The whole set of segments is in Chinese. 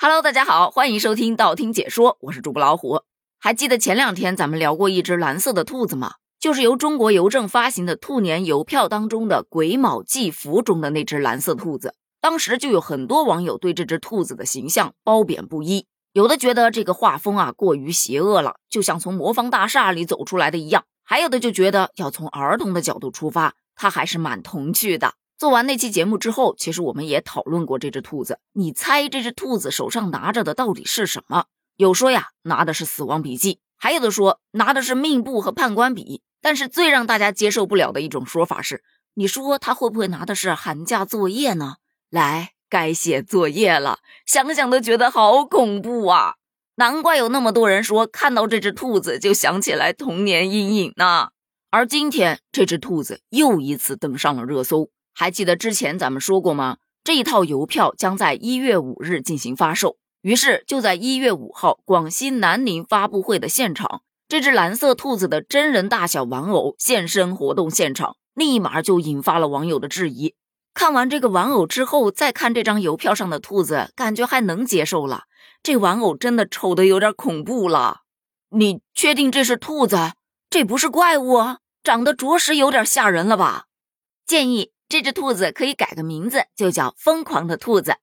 Hello，大家好，欢迎收听道听解说，我是主播老虎。还记得前两天咱们聊过一只蓝色的兔子吗？就是由中国邮政发行的兔年邮票当中的癸卯祭福中的那只蓝色兔子。当时就有很多网友对这只兔子的形象褒贬不一，有的觉得这个画风啊过于邪恶了，就像从魔方大厦里走出来的一样；还有的就觉得要从儿童的角度出发，它还是蛮童趣的。做完那期节目之后，其实我们也讨论过这只兔子。你猜这只兔子手上拿着的到底是什么？有说呀，拿的是死亡笔记；还有的说拿的是命簿和判官笔。但是最让大家接受不了的一种说法是，你说他会不会拿的是寒假作业呢？来，该写作业了，想想都觉得好恐怖啊！难怪有那么多人说看到这只兔子就想起来童年阴影呢。而今天这只兔子又一次登上了热搜。还记得之前咱们说过吗？这一套邮票将在一月五日进行发售。于是就在一月五号广西南宁发布会的现场，这只蓝色兔子的真人大小玩偶现身活动现场，立马就引发了网友的质疑。看完这个玩偶之后，再看这张邮票上的兔子，感觉还能接受了。这玩偶真的丑的有点恐怖了。你确定这是兔子？这不是怪物？长得着实有点吓人了吧？建议。这只兔子可以改个名字，就叫疯狂的兔子。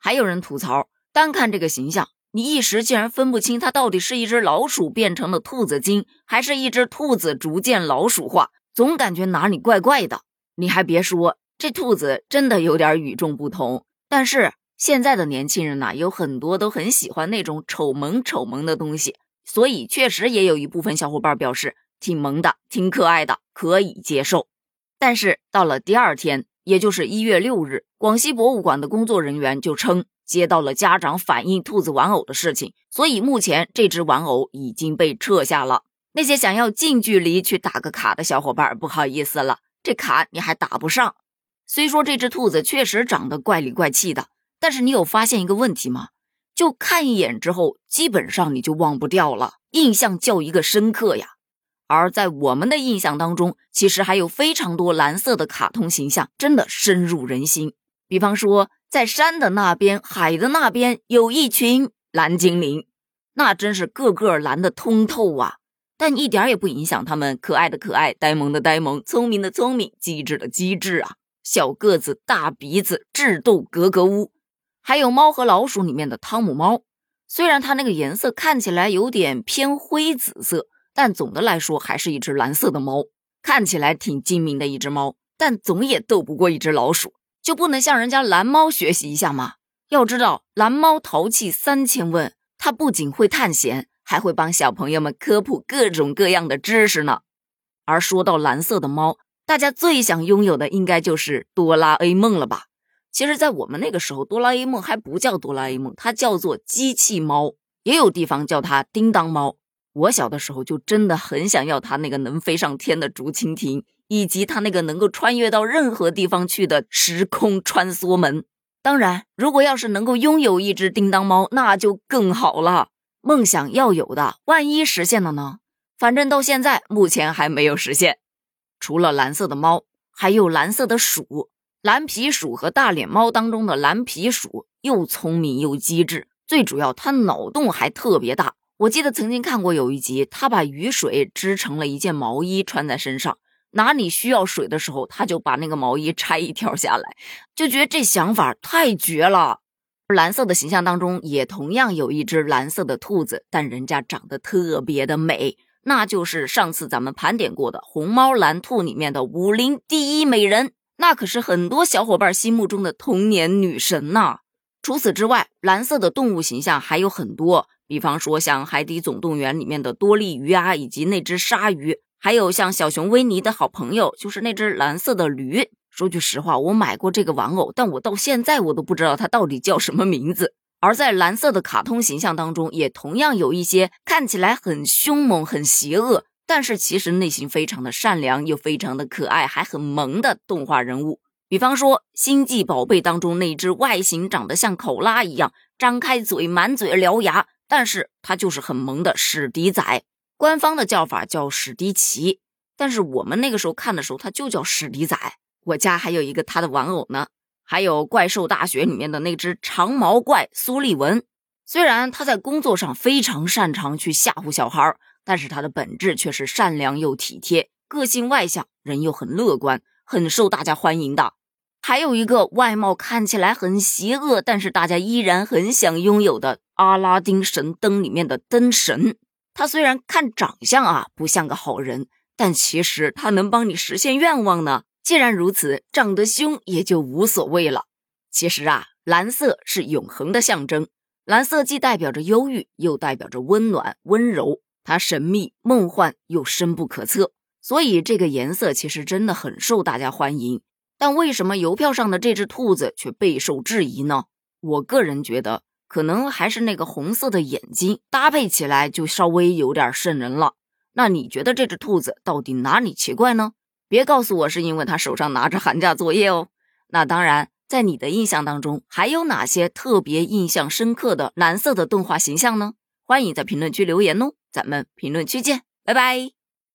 还有人吐槽，单看这个形象，你一时竟然分不清它到底是一只老鼠变成了兔子精，还是一只兔子逐渐老鼠化，总感觉哪里怪怪的。你还别说，这兔子真的有点与众不同。但是现在的年轻人呐，有很多都很喜欢那种丑萌丑萌的东西，所以确实也有一部分小伙伴表示挺萌的，挺可爱的，可以接受。但是到了第二天，也就是一月六日，广西博物馆的工作人员就称接到了家长反映兔子玩偶的事情，所以目前这只玩偶已经被撤下了。那些想要近距离去打个卡的小伙伴，不好意思了，这卡你还打不上。虽说这只兔子确实长得怪里怪气的，但是你有发现一个问题吗？就看一眼之后，基本上你就忘不掉了，印象叫一个深刻呀。而在我们的印象当中，其实还有非常多蓝色的卡通形象，真的深入人心。比方说，在山的那边、海的那边，有一群蓝精灵，那真是个个蓝的通透啊！但一点也不影响他们可爱的可爱、呆萌的呆萌、聪明的聪明、机智的机智啊！小个子、大鼻子、智斗格格巫，还有《猫和老鼠》里面的汤姆猫，虽然它那个颜色看起来有点偏灰紫色。但总的来说，还是一只蓝色的猫，看起来挺精明的一只猫，但总也斗不过一只老鼠，就不能向人家蓝猫学习一下吗？要知道，蓝猫淘气三千问，它不仅会探险，还会帮小朋友们科普各种各样的知识呢。而说到蓝色的猫，大家最想拥有的应该就是哆啦 A 梦了吧？其实，在我们那个时候，哆啦 A 梦还不叫哆啦 A 梦，它叫做机器猫，也有地方叫它叮当猫。我小的时候就真的很想要它那个能飞上天的竹蜻蜓，以及它那个能够穿越到任何地方去的时空穿梭门。当然，如果要是能够拥有一只叮当猫，那就更好了。梦想要有的，万一实现了呢？反正到现在目前还没有实现。除了蓝色的猫，还有蓝色的鼠。蓝皮鼠和大脸猫当中的蓝皮鼠又聪明又机智，最主要它脑洞还特别大。我记得曾经看过有一集，他把雨水织成了一件毛衣穿在身上，哪里需要水的时候，他就把那个毛衣拆一条下来，就觉得这想法太绝了。蓝色的形象当中也同样有一只蓝色的兔子，但人家长得特别的美，那就是上次咱们盘点过的红猫蓝兔里面的武林第一美人，那可是很多小伙伴心目中的童年女神呐。除此之外，蓝色的动物形象还有很多。比方说，像《海底总动员》里面的多利鱼啊，以及那只鲨鱼，还有像小熊维尼的好朋友，就是那只蓝色的驴。说句实话，我买过这个玩偶，但我到现在我都不知道它到底叫什么名字。而在蓝色的卡通形象当中，也同样有一些看起来很凶猛、很邪恶，但是其实内心非常的善良，又非常的可爱，还很萌的动画人物。比方说，《星际宝贝》当中那只外形长得像考拉一样，张开嘴满嘴獠牙。但是它就是很萌的史迪仔，官方的叫法叫史迪奇，但是我们那个时候看的时候，它就叫史迪仔。我家还有一个它的玩偶呢，还有《怪兽大学》里面的那只长毛怪苏利文，虽然他在工作上非常擅长去吓唬小孩，但是他的本质却是善良又体贴，个性外向，人又很乐观，很受大家欢迎的。还有一个外貌看起来很邪恶，但是大家依然很想拥有的阿拉丁神灯里面的灯神。他虽然看长相啊不像个好人，但其实他能帮你实现愿望呢。既然如此，长得凶也就无所谓了。其实啊，蓝色是永恒的象征。蓝色既代表着忧郁，又代表着温暖、温柔。它神秘、梦幻又深不可测，所以这个颜色其实真的很受大家欢迎。但为什么邮票上的这只兔子却备受质疑呢？我个人觉得，可能还是那个红色的眼睛搭配起来就稍微有点瘆人了。那你觉得这只兔子到底哪里奇怪呢？别告诉我是因为它手上拿着寒假作业哦。那当然。在你的印象当中，还有哪些特别印象深刻的蓝色的动画形象呢？欢迎在评论区留言哦，咱们评论区见，拜拜。